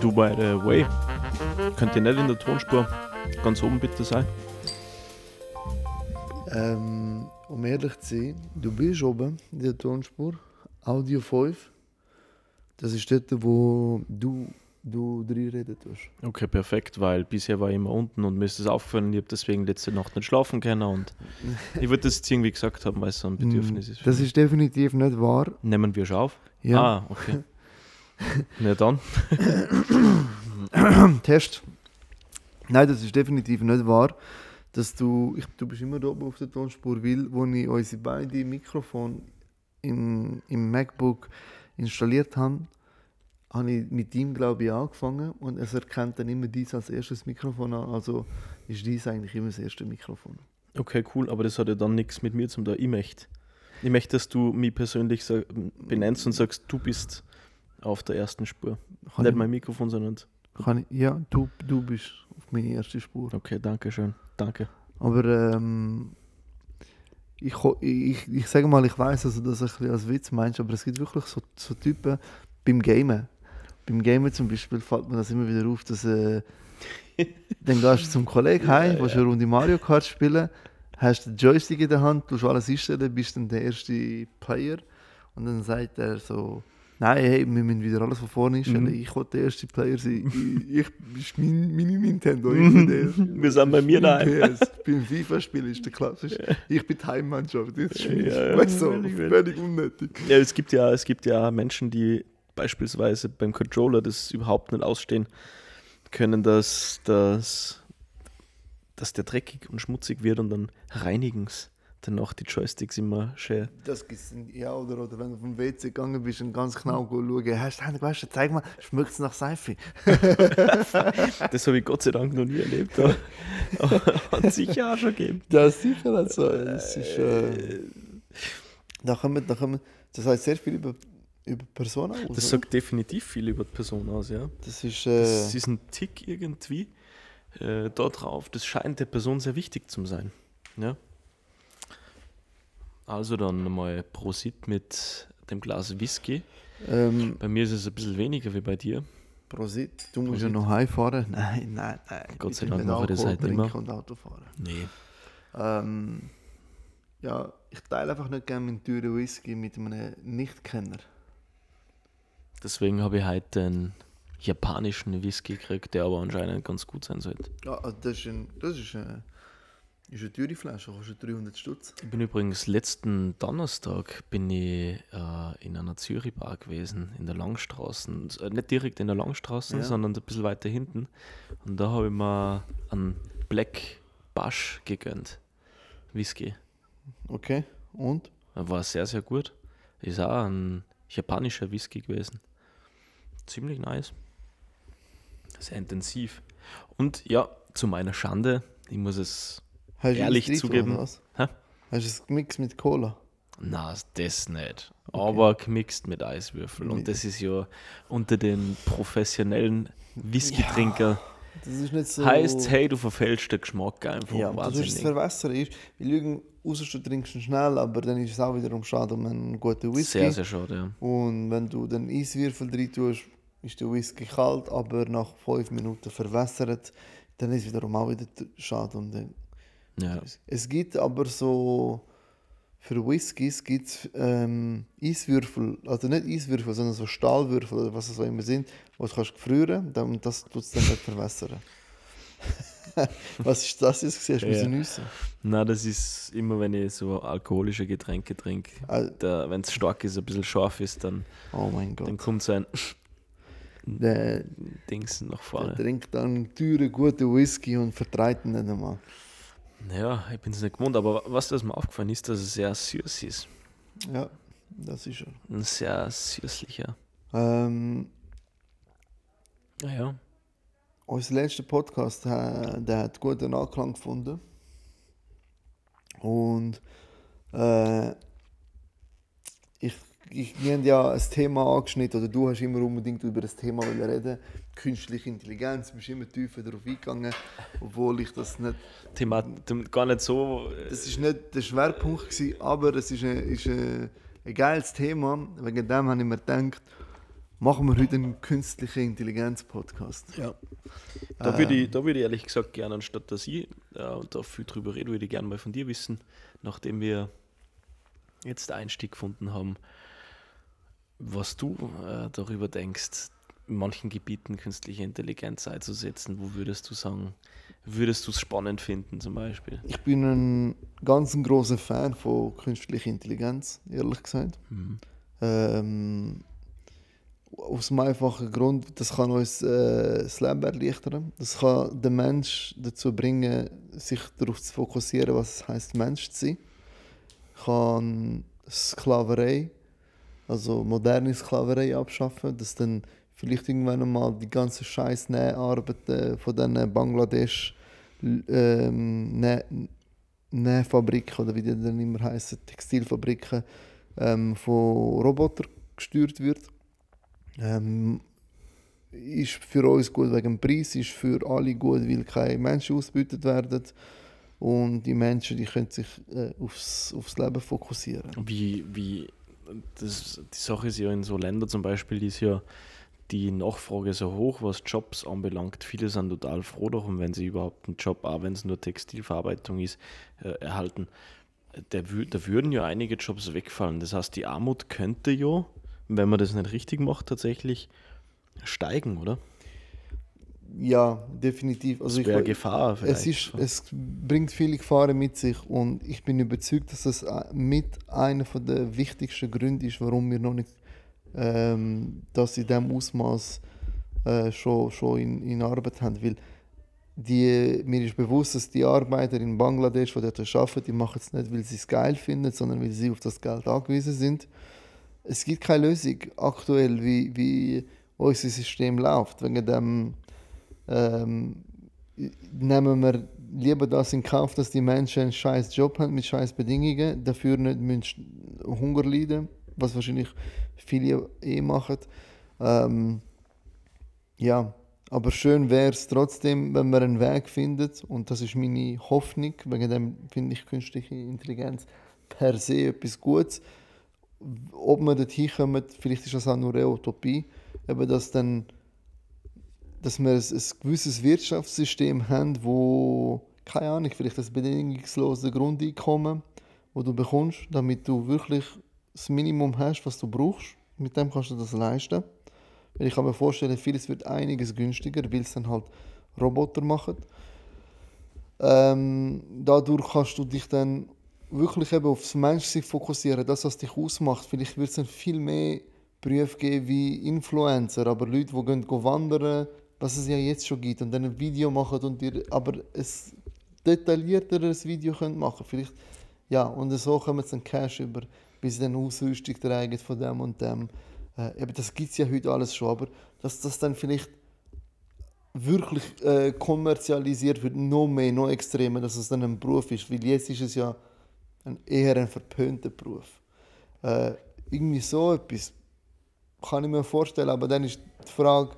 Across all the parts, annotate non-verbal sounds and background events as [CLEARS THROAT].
Du, by the way, könnt ihr nicht in der Tonspur ganz oben bitte sein? Ähm, um ehrlich zu sein, du bist oben in der Tonspur, Audio 5. Das ist dort, wo du, du drin reden tust. Okay, perfekt, weil bisher war ich immer unten und mir ist das aufgefallen, ich habe deswegen letzte Nacht nicht schlafen können und [LAUGHS] ich würde das jetzt irgendwie gesagt haben, weil es so ein Bedürfnis ist. Das ist definitiv nicht wahr. Nehmen wir schon auf? Ja. Ah, okay. [LAUGHS] Na dann. [COUGHS] Test. Nein, das ist definitiv nicht wahr, dass du, ich, du bist immer da oben auf der Tonspur, weil, wo ich unsere beiden Mikrofone im, im MacBook installiert habe, habe ich mit ihm, glaube ich, angefangen und es erkennt dann immer dies als erstes Mikrofon an, also ist dies eigentlich immer das erste Mikrofon. Okay, cool, aber das hat ja dann nichts mit mir zum da. Ich möchte. Ich möchte, dass du mich persönlich benennst und sagst, du bist auf der ersten Spur. Kann nicht ich, mein Mikrofon, sondern. ich, ja, du, du bist auf meine erste Spur. Okay, danke schön. Danke. Aber ähm, ich, ich, ich sage mal, ich weiß, dass du das ein bisschen als Witz meinst, aber es gibt wirklich so, so Typen beim Gamen. Beim Gamen zum Beispiel fällt mir das immer wieder auf, dass äh, dann gehst du zum Kollegen heim, willst eine Runde Mario Kart spielen, hast den Joystick in der Hand, tust alles einstellen, bist dann der erste Player und dann sagt er so, nein, hey, wir müssen wieder alles von vorne einstellen, Mhm. ich will der erste Player sein, ich, ich ist mein, meine Nintendo, ich bin der erste. Wir sind bei mir daheim. Beim FIFA-Spiel ist der klassisch. Ich bin die Heimmannschaft. Das ist Ja, ja, weißt du, völlig unnötig. Ja, es gibt ja, es gibt ja Menschen, die beispielsweise beim Controller das überhaupt nicht ausstehen können, dass, dass, dass der dreckig und schmutzig wird und dann reinigen es danach die Joysticks immer schön. Das gibt's ja, oder, oder wenn du vom WC gegangen bist und ganz genau schauen, hast du Hände gewaschen, zeig mal, schmeckt es nach Seife? [LAUGHS] Das habe ich Gott sei Dank noch nie erlebt, aber aber [LAUGHS] hat sicher auch schon gegeben. Das ist sicher nicht so. Das ist, äh, da kommen, da kommen, das heißt sehr viel über, über Personen aus. Das oder? sagt definitiv viel über die Person aus, ja. das ist, Das äh, ist ein Tick irgendwie äh, da drauf. Das scheint der Person sehr wichtig zu sein. Ja. Also dann mal Prosit mit dem Glas Whisky. ähm, Bei mir ist es ein bisschen weniger wie bei dir. Prosit, du musst Prosit. ja noch heimfahren. [LAUGHS] Nein, nein, nein. Gott sei Dank mache ich das trinken immer. und Auto fahren. Nee. Ähm, ja, ich teile einfach nicht gerne meinen teuren Whisky mit einem Nichtkenner. Deswegen habe ich heute einen japanischen Whisky gekriegt, der aber anscheinend ganz gut sein sollte. Ja, also das ist, ein, das ist, eine, ist eine teure Flasche, kostet 300 Stutz. Ich bin übrigens letzten Donnerstag bin ich äh, in einer Zürich-Bar gewesen, in der Langstraße. Äh, nicht direkt in der Langstraße, Ja. sondern ein bisschen weiter hinten. Und da habe ich mir einen Black Bash gegönnt. Whisky. Okay, und? War sehr, sehr gut. Ist auch ein japanischer Whisky gewesen. Ziemlich nice. Sehr intensiv. Und ja, zu meiner Schande, ich muss es Hast du Ehrlich drin, zugeben. Hast du es gemixt mit Cola? Na, das nicht. Aber gemixt mit Eiswürfel. Und das ist ja unter den professionellen Whisky-Trinker. Das ist nicht so... Heißt, hey, du verfälscht den Geschmack einfach ja, das ist das wahnsinnig. Verwässern ist, wir lügen, außer du trinkst ihn schnell, aber dann ist es auch wiederum schade um einen guten Whisky. Sehr, sehr schade, ja. Und wenn du den Eiswürfel drin tust, ist der Whisky kalt, aber nach 5 Minuten verwässert, dann ist es wiederum auch wieder schade. Und dann ja. Es gibt aber so für Whiskys gibt es ähm, Eiswürfel, also nicht Eiswürfel, sondern so Stahlwürfel oder was es auch immer sind, die du kannst gefrieren dann- und das tut es dann nicht verwässern. [LAUGHS] was ist das jetzt? Hast du Ja. nüssen? Na, das ist immer, wenn ich so alkoholische Getränke trinke. Ah, Wenn es stark ist, ein bisschen scharf ist, dann, Oh mein dann kommt so ein Der, Dings der vorne. trinkt dann einen teuren, guten Whisky und vertreibt ihn nicht einmal. Ja, ich bin es nicht gewohnt, aber was das mir aufgefallen ist, dass es sehr süß ist. Ja, das ist er. Ein sehr süßlicher. Ähm, Naja. Unser letzter Podcast äh, der hat guten Anklang gefunden. Und äh, ich, wir haben ja ein Thema angeschnitten, oder du hast immer unbedingt über das Thema wollen reden. Künstliche Intelligenz, du bist immer tiefer darauf eingegangen, obwohl ich das nicht. Thema, gar nicht so. äh, Das ist nicht der Schwerpunkt, gewesen, aber es ist, eine, ist eine, ein geiles Thema. Wegen dem habe ich mir gedacht, machen wir heute einen künstlichen Intelligenz-Podcast. Ja. Da würde ich, da würd ich ehrlich gesagt gerne, anstatt dass ich äh, da viel drüber rede, würde ich gerne mal von dir wissen, nachdem wir jetzt den Einstieg gefunden haben, was du äh, darüber denkst, in manchen Gebieten künstliche Intelligenz einzusetzen. Wo würdest du sagen, würdest du es spannend finden zum Beispiel? Ich bin ein ganz ein großer Fan von künstlicher Intelligenz, ehrlich gesagt. Mhm. Ähm, aus dem einfachen Grund, das kann uns äh, das Leben erleichtern. Das kann den Mensch dazu bringen, sich darauf zu fokussieren, was es heißt, Mensch zu sein. Kann Sklaverei, also moderne Sklaverei abschaffen, dass dann vielleicht irgendwann einmal die ganze scheiß Näharbeiten von diesen Bangladesch ähm, Näh Nähfabriken oder wie die dann immer heißen, Textilfabriken ähm, von Robotern gesteuert wird. Ähm, ist für uns gut wegen dem Preis, ist für alle gut, weil keine Menschen ausgebeutet werden und die Menschen die können sich äh, aufs, aufs Leben fokussieren. Wie, wie das, die Sache ist ja in so Ländern zum Beispiel, ist ja die Nachfrage so hoch, was Jobs anbelangt. Viele sind total froh darum, wenn sie überhaupt einen Job, auch wenn es nur Textilverarbeitung ist, äh, erhalten. Der, da würden ja einige Jobs wegfallen. Das heißt, die Armut könnte ja, wenn man das nicht richtig macht, tatsächlich steigen, oder? Ja, definitiv. Also wäre Gefahr vielleicht. Es, ist, es bringt viele Gefahren mit sich und ich bin überzeugt, dass das mit einer der wichtigsten Gründe ist, warum wir noch nicht ähm, das in diesem Ausmaß äh, schon, schon in, in Arbeit haben. Weil die, mir ist bewusst, dass die Arbeiter in Bangladesch, die dort arbeiten, die machen es nicht, weil sie es geil finden, sondern weil sie auf das Geld angewiesen sind. Es gibt keine Lösung aktuell, wie, wie unser System läuft. Wegen dem ähm, nehmen wir lieber das in Kauf, dass die Menschen einen scheiß Job haben mit scheiß Bedingungen, dafür nicht müssen Hunger leiden, was wahrscheinlich viele eh machen. Ähm, ja, aber schön wäre es trotzdem, wenn man einen Weg findet, und das ist meine Hoffnung, wegen dem finde ich künstliche Intelligenz per se etwas Gutes. Ob man dorthin kommt, vielleicht ist das auch nur eine Utopie, eben dass dann dass wir ein, ein gewisses Wirtschaftssystem haben, wo, keine Ahnung, vielleicht das bedingungslose Grundeinkommen, wo du bekommst, damit du wirklich das Minimum hast, was du brauchst. Mit dem kannst du das leisten. Weil ich kann mir vorstellen, vieles wird einiges günstiger, weil es dann halt Roboter machen. Ähm, dadurch kannst du dich dann wirklich eben aufs Menschsein fokussieren, das, was dich ausmacht. Vielleicht wird es dann viel mehr Berufe geben wie Influencer, aber Leute, die gehen, wandern, was es ja jetzt schon gibt, und dann ein Video machen und dir aber ein detaillierteres Video können machen Vielleicht, ja, und so kommen sie dann Cash über, bis sie dann Ausrüstung tragen von dem und dem. Äh, eben, das gibt es ja heute alles schon, aber dass das dann vielleicht wirklich äh, kommerzialisiert wird, noch mehr, noch extremer, dass es dann ein Beruf ist, weil jetzt ist es ja ein, eher ein verpönter Beruf. Äh, irgendwie so etwas kann ich mir vorstellen, aber dann ist die Frage,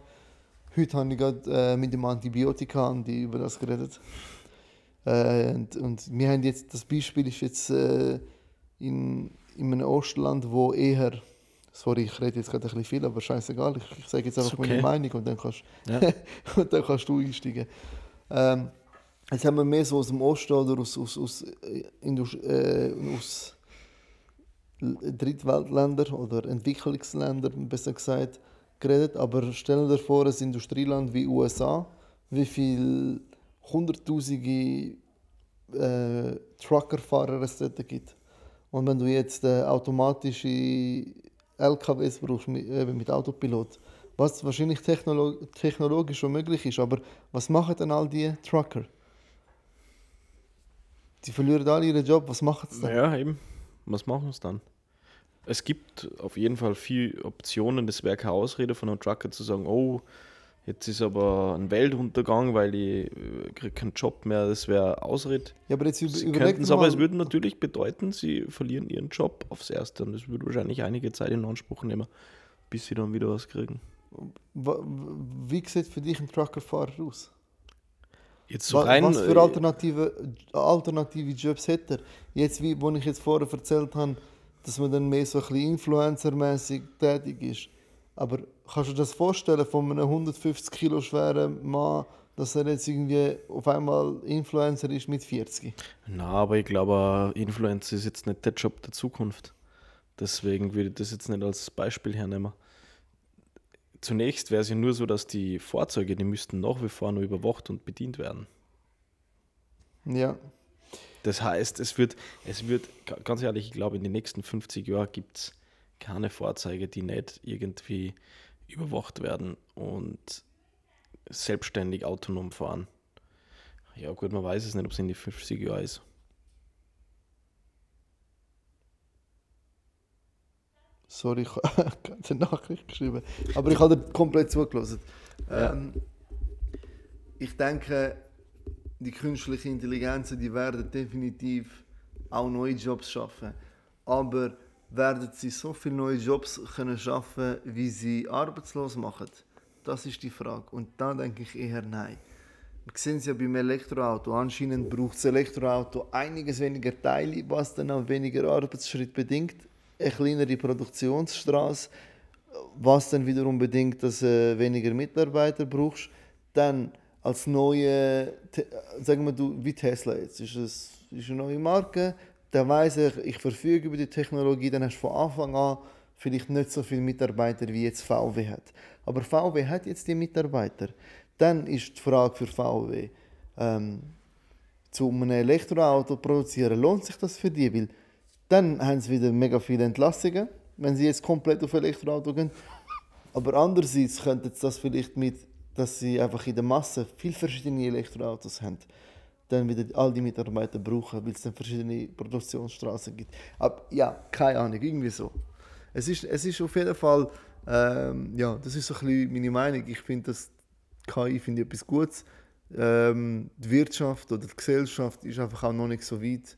Heute habe ich gerade äh, mit dem Antibiotika die über das geredet. Äh, und, und wir haben jetzt, das Beispiel ist jetzt äh, in, in einem Ostland, wo eher, sorry, ich rede jetzt gerade ein bisschen viel, aber scheißegal, ich, ich sage jetzt einfach okay. meine Meinung und dann kannst, ja. [LAUGHS] und dann kannst du einsteigen. Ähm, jetzt haben wir mehr so aus dem Osten oder aus, aus, aus, äh, äh, aus Drittweltländern oder Entwicklungsländern, besser gesagt, geredet, aber stell dir vor, ein Industrieland wie USA, wie viele hunderttausende äh, Truckerfahrer es dort gibt. Und wenn du jetzt äh, automatische LKWs brauchst mit, äh, mit Autopilot, was wahrscheinlich technolog technologisch schon möglich ist, aber was machen dann all die Trucker? Die verlieren alle ihren Job, was machen sie dann? Ja, eben. Was machen sie dann? Es gibt auf jeden Fall viele Optionen. Das wäre keine Ausrede von einem Trucker zu sagen, oh, jetzt ist aber ein Weltuntergang, weil ich äh, kriege keinen Job mehr. Das wäre Ausrede. Ja, aber jetzt sie könnten es, aber es würde natürlich bedeuten, sie verlieren ihren Job aufs Erste. Und das würde wahrscheinlich einige Zeit in Anspruch nehmen, bis sie dann wieder was kriegen. Wie sieht für dich ein Truckerfahrer aus? Jetzt so rein, was für äh, alternative, alternative Jobs hätte er? Jetzt, wie wo ich jetzt vorher erzählt habe, dass man dann mehr so ein bisschen influencermäßig tätig ist. Aber kannst du dir das vorstellen von einem 150 Kilo schweren Mann, dass er jetzt irgendwie auf einmal Influencer ist mit 40? Na, aber ich glaube, Influencer ist jetzt nicht der Job der Zukunft. Deswegen würde ich das jetzt nicht als Beispiel hernehmen. Zunächst wäre es ja nur so, dass die Fahrzeuge, die müssten nach wie vor nur überwacht und bedient werden. Ja. Das heißt, es wird, es wird, ganz ehrlich, ich glaube, in den nächsten 50 Jahren gibt es keine Fahrzeuge, die nicht irgendwie überwacht werden und selbstständig autonom fahren. Ja, gut, man weiß es nicht, ob es in die 50 Jahren ist. Sorry, ich [LAUGHS] habe eine Nachricht geschrieben. Aber ich habe komplett zugelassen. Ja. Ähm, ich denke, die künstliche Intelligenz, die werden definitiv auch neue Jobs schaffen. Aber werden sie so viele neue Jobs können schaffen, wie sie arbeitslos machen? Das ist die Frage. Und da denke ich eher nein. Wir sehen es ja beim Elektroauto. Anscheinend braucht das Elektroauto einiges weniger Teile, was dann auch weniger Arbeitsschritt bedingt. Eine kleinere Produktionsstraße, was dann wiederum bedingt, dass du weniger Mitarbeiter brauchst. Dann als neue, sagen wir du, wie Tesla jetzt, ist es ist eine neue Marke, dann weiss ich, ich verfüge über die Technologie, dann hast du von Anfang an vielleicht nicht so viele Mitarbeiter wie jetzt VW hat. Aber VW hat jetzt die Mitarbeiter. Dann ist die Frage für VW, ähm, zu einem Elektroauto produzieren, lohnt sich das für die? Weil dann haben sie wieder mega viele Entlassungen, wenn sie jetzt komplett auf Elektroauto gehen. Aber andererseits könnten sie das vielleicht mit, dass sie einfach in der Masse viele verschiedene Elektroautos haben, dann wieder all die Mitarbeiter brauchen, weil es dann verschiedene Produktionsstraßen gibt. Aber ja, keine Ahnung, irgendwie so. Es ist, es ist auf jeden Fall, ähm, ja, das ist so ein bisschen meine Meinung. Ich finde, dass KI finde etwas Gutes. Ähm, die Wirtschaft oder die Gesellschaft ist einfach auch noch nicht so weit.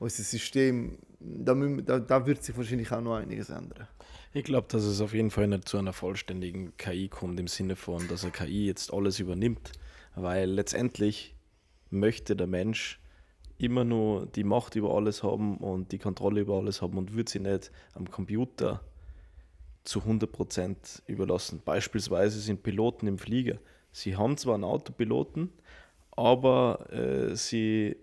Unser System, da, da, da wird sich wahrscheinlich auch noch einiges ändern. Ich glaube, dass es auf jeden Fall nicht zu einer vollständigen KI kommt, im Sinne von, dass eine KI jetzt alles übernimmt, weil letztendlich möchte der Mensch immer nur die Macht über alles haben und die Kontrolle über alles haben und wird sie nicht am Computer zu 100% überlassen. Beispielsweise sind Piloten im Flieger. Sie haben zwar einen Autopiloten, aber äh, sie,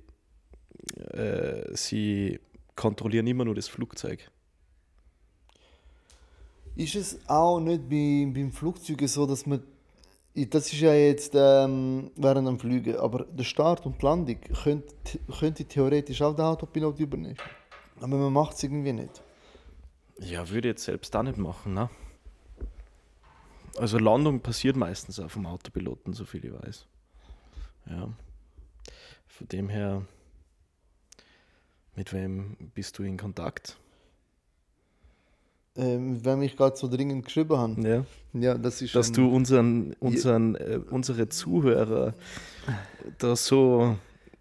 äh, sie kontrollieren immer nur das Flugzeug. Ist es auch nicht bei, beim Flugzeugen so, dass man. Das ist ja jetzt ähm, während dem Fliegen, aber der Start und die Landung könnte, könnte theoretisch auch der Autopilot übernehmen. Aber man macht es irgendwie nicht. Ja, würde ich jetzt selbst auch nicht machen, ne? Also Landung passiert meistens auf dem Autopiloten, so viel ich weiß. Ja. Von dem her, mit wem bist du in Kontakt? Ähm, wenn mich gerade so dringend geschrieben haben. Ja. Ja, das ist. Dass du unseren, unseren, äh, unsere Zuhörer da so,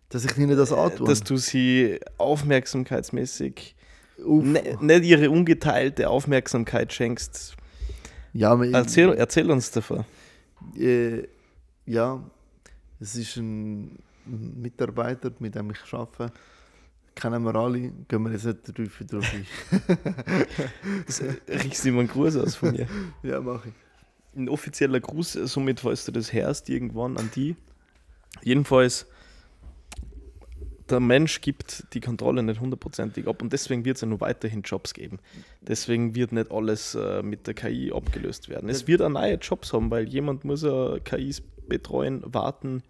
Dass ich ihnen das antue. dass du sie aufmerksamkeitsmäßig ne, nicht ihre ungeteilte Aufmerksamkeit schenkst. Ja, Erzähl, erzähl uns davon. Äh, ja, es ist ein Mitarbeiter, mit dem ich arbeite. Kennen wir alle, gehen wir jetzt nicht drauf, drauf ein. [LAUGHS] [LAUGHS] Das, äh, riechst du ihm einen Gruß aus von mir? [LAUGHS] ja, mache ich. ein offizieller Gruß, somit, falls du das hörst, irgendwann an die. Jedenfalls, der Mensch gibt die Kontrolle nicht hundertprozentig ab und deswegen wird es ja nur weiterhin Jobs geben. Deswegen wird nicht alles äh, mit der KI abgelöst werden. Es wird auch neue Jobs haben, weil jemand muss ja KIs betreuen, warten.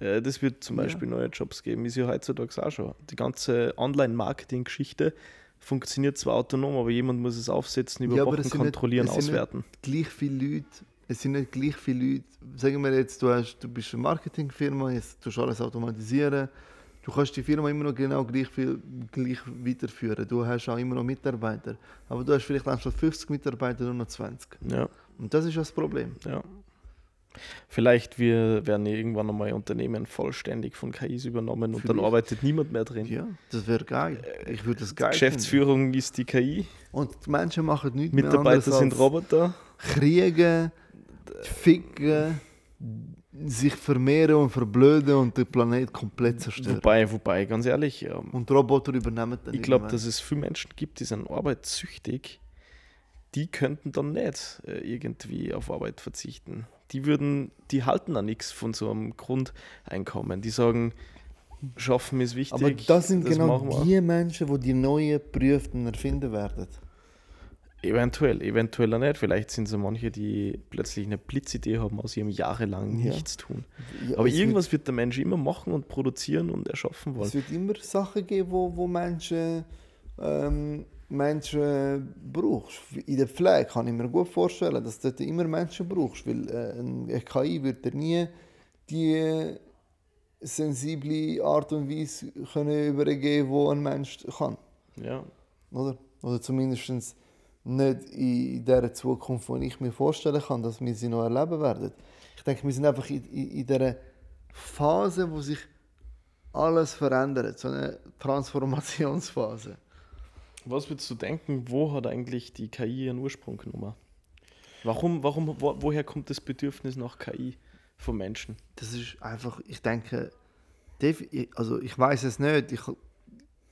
Äh, das wird zum Ja. Beispiel neue Jobs geben, ist ja heutzutage auch schon. Die ganze Online-Marketing-Geschichte funktioniert zwar autonom, aber jemand muss es aufsetzen, Ja, es sind nicht- kontrollieren, nicht- auswerten. Gleich viele Leute, es sind nicht gleich viele Leute. Sagen wir jetzt, du, hast, du bist eine Marketingfirma, jetzt tust du alles automatisieren. Du kannst die Firma immer noch genau gleich, viel, gleich weiterführen. Du hast auch immer noch Mitarbeiter. Aber du hast vielleicht anstatt 50 Mitarbeiter nur noch 20. Ja. Und das ist ja das Problem. Ja. Vielleicht wir werden irgendwann einmal Unternehmen vollständig von KIs übernommen und dann Vielleicht. arbeitet niemand mehr drin. Ja, das wäre geil. Ich würde das geil Geschäftsführung ist die KI, finden. Und die Menschen machen nichts mehr Mitarbeiter anderes sind Roboter. Kriegen, ficken, sich vermehren und verblöden und den Planet komplett zerstören. Wobei, wobei, ganz ehrlich, ähm, Und Roboter übernehmen dann ich glaube, dass es viele Menschen gibt, die sind arbeitssüchtig, die könnten dann nicht äh, irgendwie auf Arbeit verzichten. Die würden, die halten an nichts von so einem Grundeinkommen. Die sagen, schaffen ist wichtig. Aber das sind genau machen wir. die Menschen, die die neuen Berufe erfinden werden. Eventuell, eventuell auch nicht. Vielleicht sind so manche, die plötzlich eine Blitzidee haben, aus ihrem jahrelang Ja. nichts tun. Ja, Aber irgendwas wird der Mensch immer machen und produzieren und erschaffen Wird, wollen. es wird immer Sachen geben, wo, wo Menschen, ähm, Menschen brauchst. In der Pflege kann ich mir gut vorstellen, dass du dort immer Menschen brauchst, weil äh, eine KI wird dir nie die sensible Art und Weise können übergeben, die ein Mensch kann. Ja. Oder? Oder zumindest nicht in der Zukunft, die ich mir vorstellen kann, dass wir sie noch erleben werden. Ich denke, wir sind einfach in, in, in dieser Phase, wo sich alles verändert, so eine Transformationsphase. Was würdest du denken, wo hat eigentlich die KI ihren Ursprung genommen? Warum, warum, wo, woher kommt das Bedürfnis nach KI von Menschen? Das ist einfach, ich denke, also ich weiß es nicht, ich,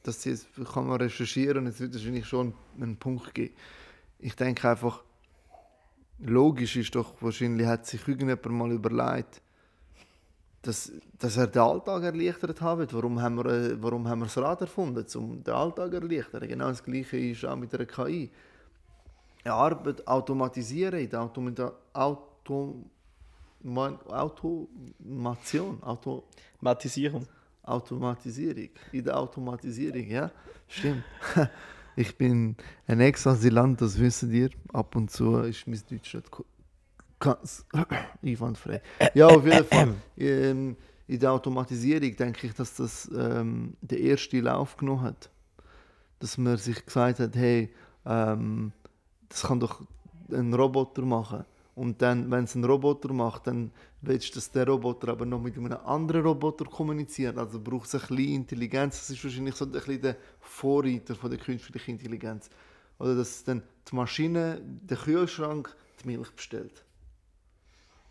das jetzt kann man recherchieren es wird wahrscheinlich schon einen Punkt geben. Ich denke einfach, logisch ist doch, wahrscheinlich hat sich irgendjemand mal überlegt, dass, dass er den Alltag erleichtert wird. Warum haben, wir, äh, warum haben wir das Rad erfunden, um den Alltag zu erleichtern? Genau das Gleiche ist auch mit der KI. Arbeit automatisieren, in der Automata Auto Automation, Auto Matisierung. Automatisierung, in der Automatisierung, ja, stimmt. [LAUGHS] Ich bin ein Ex-Asylant, das wissen ihr. Ab und zu ist mein Deutsch nicht ko- ganz einwandfrei. [CLEARS THROAT] Ja, auf jeden Fall. Ähm, in der Automatisierung denke ich, dass das ähm, der erste Lauf genommen hat. Dass man sich gesagt hat, hey, ähm, das kann doch ein Roboter machen. Und dann, wenn es ein Roboter macht, dann willst du, dass der Roboter aber noch mit einem anderen Roboter kommuniziert. Also braucht es ein bisschen Intelligenz. Das ist wahrscheinlich so ein bisschen der Vorreiter von der künstlichen Intelligenz. Oder dass dann die Maschine, der Kühlschrank, die Milch bestellt.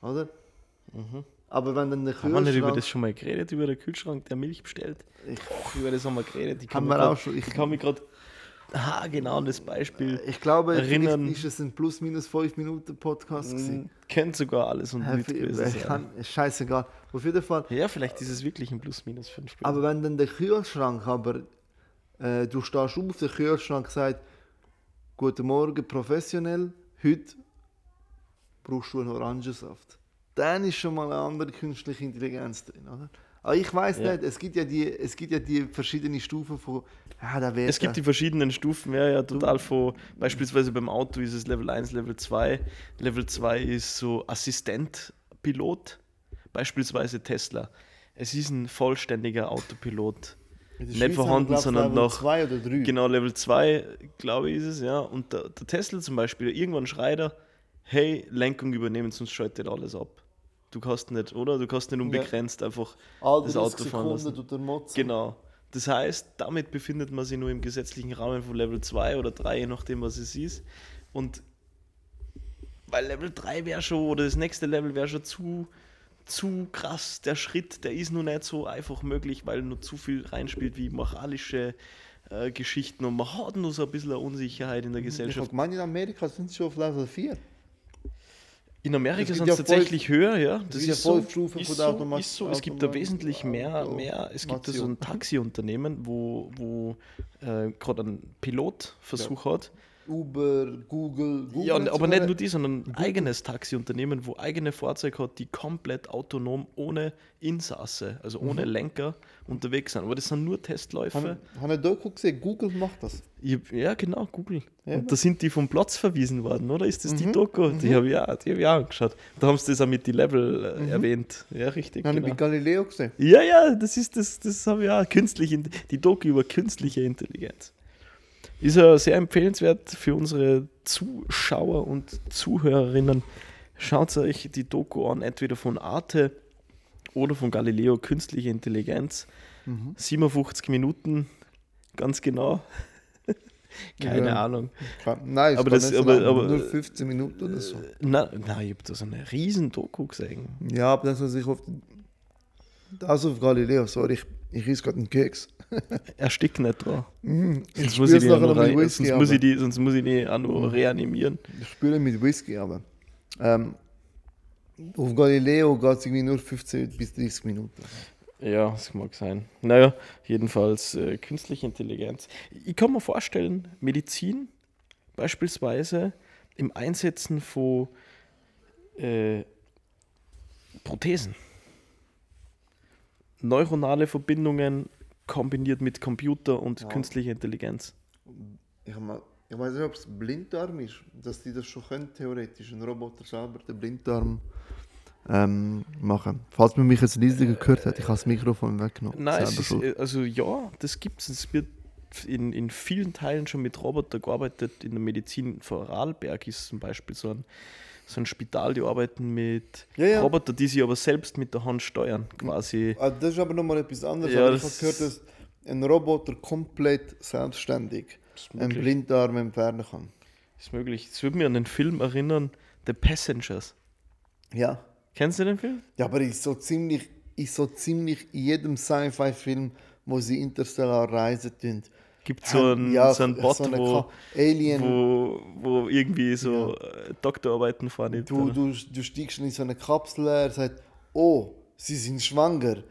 Oder? Aber wenn dann der Mhm. Haben wir nicht über Kühlschrank... das schon mal geredet, über den Kühlschrank, der Milch bestellt? Ich, Über das haben wir geredet. Ich kann haben wir grad- auch schon... Ich, Ich kann mich gerade ah, genau an das Beispiel. ich glaube, erinnern. ist es ein plus minus 5 Minuten Podcast gewesen. Kennt sogar alles und mit gewesen ich sein. kann, ist scheißegal. Auf jeden Fall. Ja, vielleicht ist es wirklich ein Plus-Minus 5 Aber wenn dann der Kühlschrank, aber äh, du stehst auf, der Kühlschrank sagt, Guten Morgen, professionell, heute brauchst du einen Orangensaft. Dann ist schon mal eine andere künstliche Intelligenz drin, oder? Aber ich weiß Ja. nicht, es gibt ja die, es gibt ja die verschiedenen Stufen von, ja, da Es gibt die verschiedenen Stufen, ja, ja, total von, beispielsweise beim Auto ist es Level 1, Level 2. Level 2 ist so Assistent-Pilot, beispielsweise Tesla. Es ist ein vollständiger Autopilot. nicht vorhanden, sondern noch- zwei oder drei. Genau, Level 2, glaube ich, ist es, ja. Und der, der Tesla zum Beispiel, irgendwann schreit er, hey, Lenkung übernehmen, sonst schaltet alles ab. Du kannst nicht, oder? Du kannst nicht unbegrenzt einfach All das 30 Auto fahren lassen. Sekunden Motzen. Genau. Das heißt, damit befindet man sich nur im gesetzlichen Rahmen von Level 2 oder 3, je nachdem, was es ist. Und weil Level 3 wäre schon, oder das nächste Level wäre schon zu, zu krass. Der Schritt, der ist nur nicht so einfach möglich, weil nur zu viel reinspielt wie moralische äh, Geschichten und man hat nur so ein bisschen eine Unsicherheit in der Ich Gesellschaft. habe gemeint, in Amerika sind sie schon auf Level 4. In Amerika sind es ja tatsächlich höher, ja. Das ja ist so, ist so, ist so. Es gibt da wesentlich mehr, mehr. Es gibt da so ein. Taxiunternehmen, wo, wo äh, gerade einen Pilotversuch hat. Uber, Google, Google. Ja, aber nicht nur die, sondern ein eigenes Taxiunternehmen, wo eigene Fahrzeuge hat, die komplett autonom ohne Insasse, also ohne Lenker unterwegs sind. Aber das sind nur Testläufe. Haben haben eine Doku gesehen, Google macht das. Ich, ja, genau, Google. Ja, und da sind die vom Platz verwiesen worden, oder? Ist das die Mhm. Doku? Die habe ich, auch- die hab ich auch angeschaut. Da haben sie das auch mit die Level äh, erwähnt. Ja, richtig. Habe ich Genau. bei Galileo gesehen. Ja, ja, das ist das, das habe ich auch. Künstliche, die Doku über künstliche Intelligenz. Ist ja sehr empfehlenswert für unsere Zuschauer und Zuhörerinnen. Schaut euch die Doku an, entweder von Arte oder von Galileo Künstliche Intelligenz. 57 Minuten, ganz genau. [LAUGHS] Keine Ja. Ahnung. Nein, Aber das- aber- lang, aber- nur 15 Minuten oder so. Nein, nein, ich habe da so eine riesen Doku gesehen. Ja, aber das, was ich auf das auf Galileo, sorry, ich, ich esse gerade einen Keks. [LAUGHS] Erstickt nicht dran. Mm, Sonst muss ich, rein, Whisky, sonst, muss ich aber, die, sonst muss ich die auch noch reanimieren. ich spüre mit Whisky, aber ähm, auf Galileo geht es irgendwie nur 15 bis 30 Minuten. Ja, das mag sein. Naja, jedenfalls äh, künstliche Intelligenz. Ich kann mir vorstellen, Medizin beispielsweise im Einsetzen von äh, Prothesen. Neuronale Verbindungen kombiniert mit Computer und Ja. künstlicher Intelligenz. Ich, mal, ich weiß nicht, ob es Blinddarm ist, dass die das schon können, theoretisch. Ein Roboter selber den Blinddarm ähm, machen. Falls man mich jetzt leise gehört hat, ich habe das Mikrofon weggenommen. Nein, ist, äh, also ja, das gibt es. Es wird in, in vielen Teilen schon mit Robotern gearbeitet. In der Medizin, Vorarlberg ist zum Beispiel so ein, so ein Spital, die arbeiten mit Ja, ja. Robotern, die sich aber selbst mit der Hand steuern, quasi. Ah, das ist aber nochmal etwas anderes. Ja, ich habe gehört, dass ein Roboter komplett selbstständig einen möglich. Blinddarm entfernen kann. ist möglich. Es würde mich an den Film erinnern, The Passengers. Ja. Kennst du den Film? Ja, aber ist so ziemlich, ist so ziemlich in jedem Sci-Fi-Film, wo sie interstellar reisen. Gibt so einen, ja, so einen Bot, so eine wo, wo, wo irgendwie so äh, Doktorarbeiten vornimmt. Du, oder? du, du steigst in so eine Kapsel, er sagt, oh, sie sind schwanger.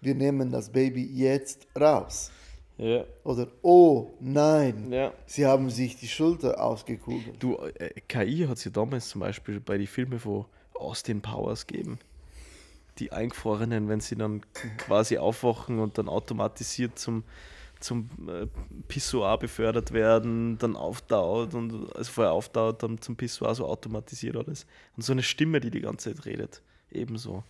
Wir nehmen das Baby jetzt raus. Ja, Oder, oh, nein, ja. sie haben sich die Schulter ausgekugelt. Du, äh, KI hat ja damals zum Beispiel bei den Filmen von Austin Powers gegeben. Die Eingefrorenen, wenn sie dann quasi aufwachen und dann automatisiert zum, zum äh, Pissoir befördert werden, dann auftaut und also vorher auftaut, dann zum Pissoir so automatisiert alles. Und so eine Stimme, die die ganze Zeit redet. Ebenso.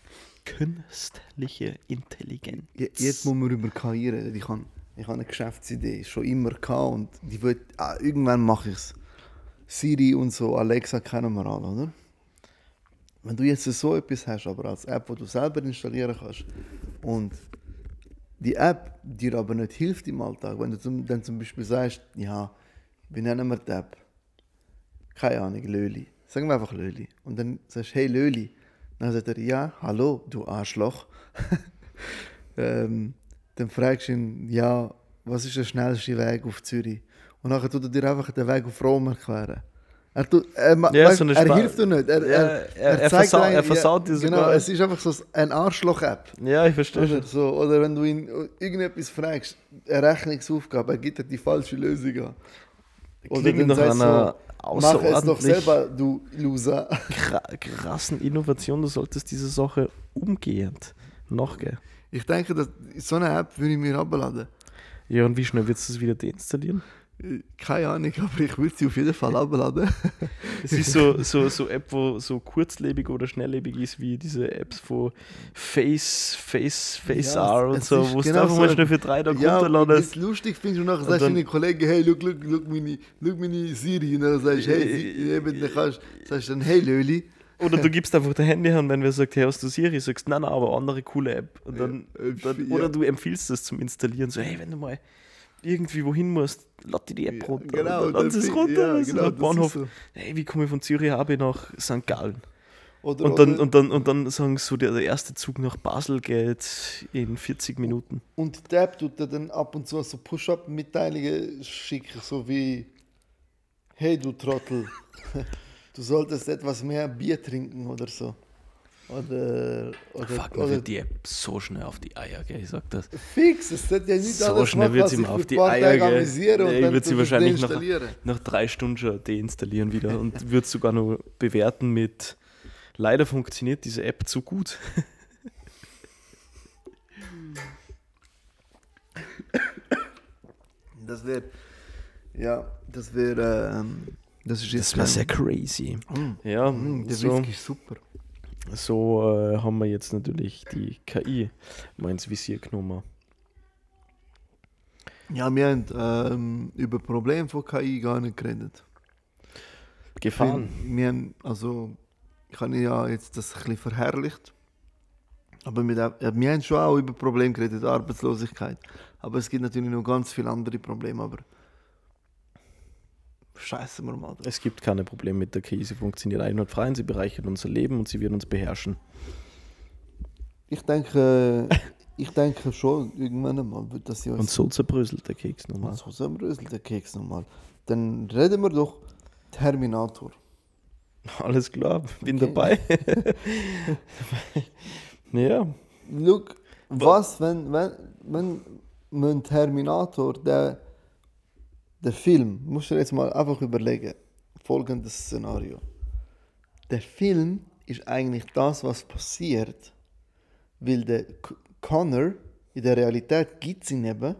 Künstliche Intelligenz. Je- Jetzt muss man über KI reden. Ich habe ich habe eine Geschäftsidee schon immer gehabt und die wird, ah, irgendwann mache ich es. Siri und so, Alexa kennen wir alle, oder? Wenn du jetzt so etwas hast, aber als App, die du selber installieren kannst und die App dir aber nicht hilft im Alltag, wenn du zum, dann zum Beispiel sagst, ja, wie nennen wir die App? Keine Ahnung, Löli. Sagen wir einfach Löli. Und dann sagst du, hey Löli. Dann sagt er, ja, hallo, du Arschloch. [LAUGHS] ähm, dann fragst du ihn, ja, was ist der schnellste Weg auf Zürich? Und nachher tut er dir einfach den Weg auf Rom erklären. Er, tut, er, ma- Ja, so er hilft dir nicht. Er, Ja, er, er- er zeigt versau- dir er versaut dir Genau, sogar. es ist einfach so ein Arschloch-App. Ja, ich verstehe Oder, so, oder wenn du ihn irgendetwas fragst, eine Rechnungsaufgabe, er gibt dir die falsche Lösung an. Oder Klingt dann sagst du einer Mach es doch selber, du Loser. [LAUGHS] kra- krassen Innovation. Du solltest diese Sache umgehend nachgehen. Ich denke, dass so eine App würde ich mir abladen. Ja, und wie schnell du es wieder deinstallieren? Äh, Keine Ahnung, aber ich würde sie auf jeden Fall abladen. [LAUGHS] Es ist so, so, so App, wo so kurzlebig oder schnelllebig ist, wie diese Apps von Face, Face, Face Ja, R und so, wo du genau einfach so mal schnell für drei Tage Ja, du runterladest. es lustig findest und nachher sagst du deinen Kollegen, hey, look, look, look, meine, look meine Siri. Und dann sagst du, hey, Äh, eben, dann kannst, sagst du dann, hey, Löli. Oder du [LAUGHS] gibst einfach dein Handy an, wenn wer sagt, hey, hast du Siri? Sagst, nein, nein, aber andere coole App. Und dann, Ja, äh, dann, ja. Oder du empfiehlst das zum Installieren. So, hey, wenn du mal irgendwie wohin musst, lad dir die App runter. Genau, lass es runter. ja, genau, Bahnhof. so. Hey, wie komme ich von Zürich habe nach St. Gallen? Oder, Und dann, oder, und, dann, und dann sagen sie so, der, der erste Zug nach Basel geht in 40 Minuten. und die App tut dir dann ab und zu so Push-Up-Mitteilungen schicken, so wie, hey, du Trottel, [LAUGHS] du solltest etwas mehr Bier trinken oder so. Oder, oder, Fuck, mir wird die App so schnell auf die Eier gehen, ich sag das. fix, es wird ja nicht So alles schnell wird sie ich mir für auf die Eier und Nee, dann wird sie wahrscheinlich nach-. Nach drei Stunden schon deinstallieren wieder und [LAUGHS] wird sogar noch bewerten mit leider funktioniert diese App zu gut. Das wäre, ja, das wäre, ähm, das ist jetzt Das wäre sehr crazy. Mm, Ja, mm, der so, Whisky ist super. So äh, haben wir jetzt natürlich die KI mal ins Visier genommen. Ja, wir haben ähm, über Probleme von KI gar nicht geredet. Gefahren. Wir, wir haben, also, ich habe ja jetzt das ein bisschen verherrlicht. Aber mit, ja, wir haben schon auch über Probleme geredet, Arbeitslosigkeit. Aber es gibt natürlich noch ganz viele andere Probleme. Aber Scheiße wir mal. Es gibt keine Probleme mit der KI. Sie funktioniert einwandfrei und sie bereichert unser Leben und sie wird uns beherrschen. Ich denke, ich denke schon, irgendwann einmal wird das ja Und so zerbröselt der Keks nochmal. so zerbröselt der Keks nochmal. Dann reden wir doch Terminator. Alles klar, bin Okay. dabei. [LAUGHS] ja, Look, was, wenn, wenn, wenn man Terminator, der, der Film, musst du dir jetzt mal einfach überlegen, folgendes Szenario. Der Film ist eigentlich das, was passiert, weil der Connor in der Realität gibt es ihn eben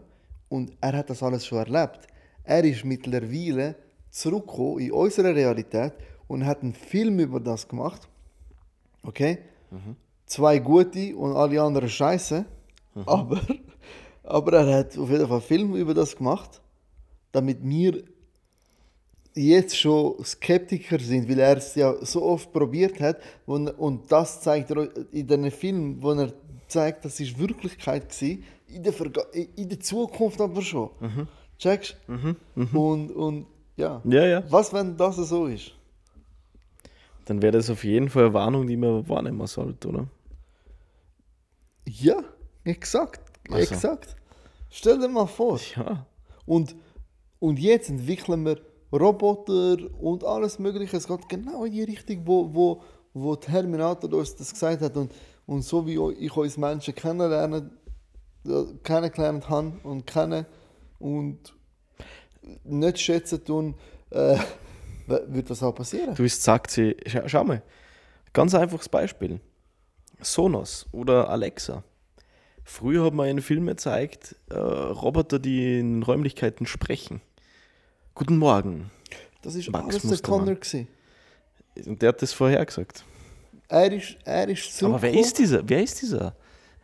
und er hat das alles schon erlebt. Er ist mittlerweile zurückgekommen in unsere Realität und hat einen Film über das gemacht. Okay? Zwei gute und alle anderen scheiße. Aber, [LAUGHS] aber er hat auf jeden Fall einen Film über das gemacht, damit wir jetzt schon Skeptiker sind, weil er es ja so oft probiert hat und, und das zeigt er in diesem Film, wo er zeigt, das ist Wirklichkeit gewesen, in der, Verga in der Zukunft aber schon. Checkst? Und, und ja. ja, ja. Was, wenn das so ist? Dann wäre das auf jeden Fall eine Warnung, die man wahrnehmen sollte, oder? Ja, exakt. Ach so. Exakt. Stell dir mal vor. Ja. Und, und jetzt entwickeln wir Roboter und alles Mögliche. Es geht genau in die Richtung, wo, wo, wo Terminator uns das gesagt hat. Und, und so wie ich uns Menschen kennenlernen, äh, kennengelernt habe und kenne und nicht schätzen tun, äh, wird das auch passieren. Du bist sagt sie, schau, schau mal, ganz einfaches Beispiel. Sonos oder Alexa. Früher hat man in Filmen gezeigt, äh, Roboter, die in Räumlichkeiten sprechen. Guten Morgen. Das ist Max alles der. Connor. Gewesen. Und der hat das vorher gesagt. Er ist, er ist Aber wer ist dieser? Wer ist dieser?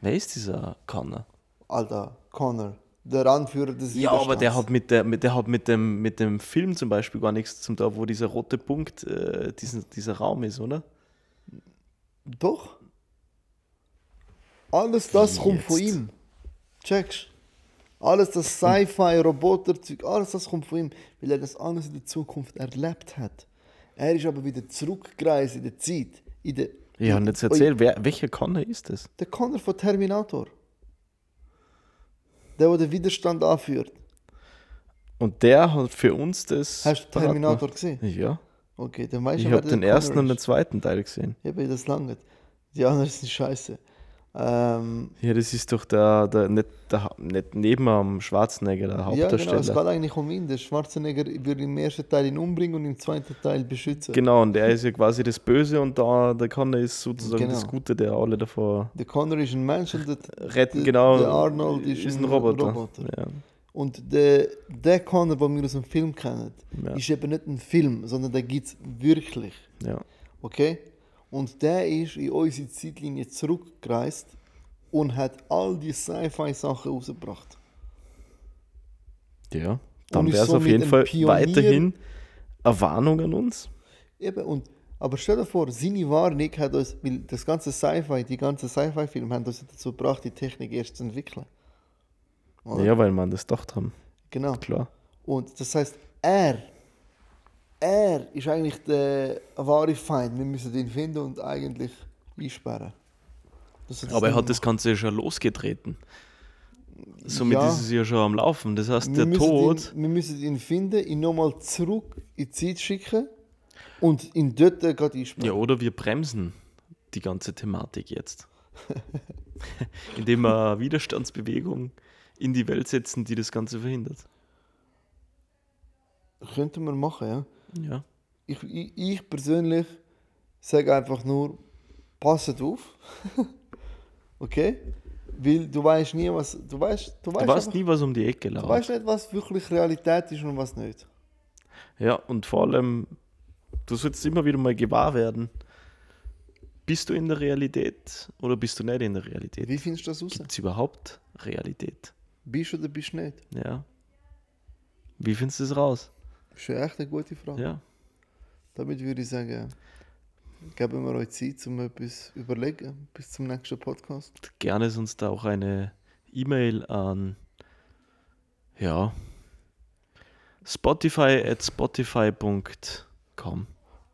Wer ist dieser Connor? Alter, Connor, der Anführer des Ja, aber der hat mit der, mit, der hat mit dem, mit dem Film zum Beispiel gar nichts zum tun, wo dieser rote Punkt, äh, diesen, dieser Raum ist, oder? Doch. Alles das Wie kommt von ihm. Checkst? Alles das Sci-Fi, Roboterzeug, alles das kommt von ihm, weil er das alles in der Zukunft erlebt hat. Er ist aber wieder zurückgereist in der Zeit. In der, Ja, in, und jetzt erzähl, wer, welcher Connor ist das? Der Connor von Terminator. Der, der den Widerstand anführt. Und der hat für uns das. Hast du Terminator gesehen? Ja. Okay, dann weißt Ich du, wer habe den ersten Connor und den ist. zweiten Teil gesehen. Eben, das lange. Die anderen sind scheiße. Ähm, Ja, das ist doch der, der, nicht, der nicht neben am Schwarzenegger, der Ja, genau, es Hauptdarsteller. geht eigentlich um ihn. Der Schwarzenegger wird im ersten Teil ihn umbringen und im zweiten Teil beschützen. Genau, und der ist ja quasi das Böse und da, der Connor ist sozusagen Genau. das Gute, der alle davor Der Connor ist ein Mensch und der, retten. genau. der Arnold ist, ein Roboter. Roboter. Ja. Und der, der Connor, den wir aus dem Film kennen, Ja. ist eben nicht ein Film, sondern der gibt es wirklich. ja. Okay? Und der ist in unsere Zeitlinie zurückgereist und hat all die Sci-Fi-Sachen rausgebracht. Ja. Dann wäre es auf jeden Fall Pionier. weiterhin eine Warnung an uns. Eben, und, aber stell dir vor, seine Warnung hat uns, weil das ganze Sci-Fi, die ganzen Sci-Fi-Filme haben uns dazu gebracht, die Technik erst zu entwickeln. Oder? Ja, weil man das gedacht haben. Genau. Klar. Und das heißt, er, er ist eigentlich der wahre Feind. Wir müssen ihn finden und eigentlich einsperren. Aber er hat das Ganze ja schon losgetreten. Somit Ja. ist es ja schon am Laufen. Das heißt, Wir der Tod. Ihn, wir müssen ihn finden, ihn nochmal zurück in die Zeit schicken und ihn dort gerade einsperren. Ja, oder wir bremsen die ganze Thematik jetzt. [LAUGHS] Indem wir Widerstandsbewegung in die Welt setzen, die das Ganze verhindert. Könnten wir machen, ja. Ja. Ich, ich, ich persönlich sage einfach nur, passet auf. [LAUGHS] okay? Weil du weißt nie, was. Du weißt, du weißt, Du weißt einfach- nie, was um die Ecke du lauert. weißt nicht, was wirklich Realität ist und was nicht. Ja, und vor allem, du sollst immer wieder mal gewahr werden. Bist du in der Realität oder bist du nicht in der Realität? Wie findest du das raus? Gibt es überhaupt Realität? Bist du oder bist du nicht? Ja. Wie findest du es raus? Das ist echt eine gute Frage. Ja. Damit würde ich sagen, geben wir euch Zeit, um etwas zu überlegen. Bis zum nächsten Podcast. Gerne sonst auch eine E-Mail an, ja, Spotify at spotify.com.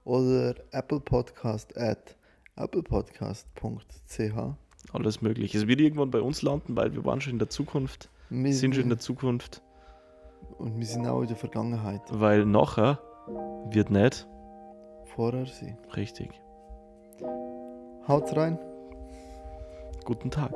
Oder Apple Podcast at applepodcast.ch. Alles möglich. Es wird irgendwann bei uns landen, weil wir waren schon in der Zukunft, Wir sind schon in der Zukunft, Und wir sind auch in der Vergangenheit. weil nachher wird nicht Vorher sein. richtig. Haut's rein. Guten Tag.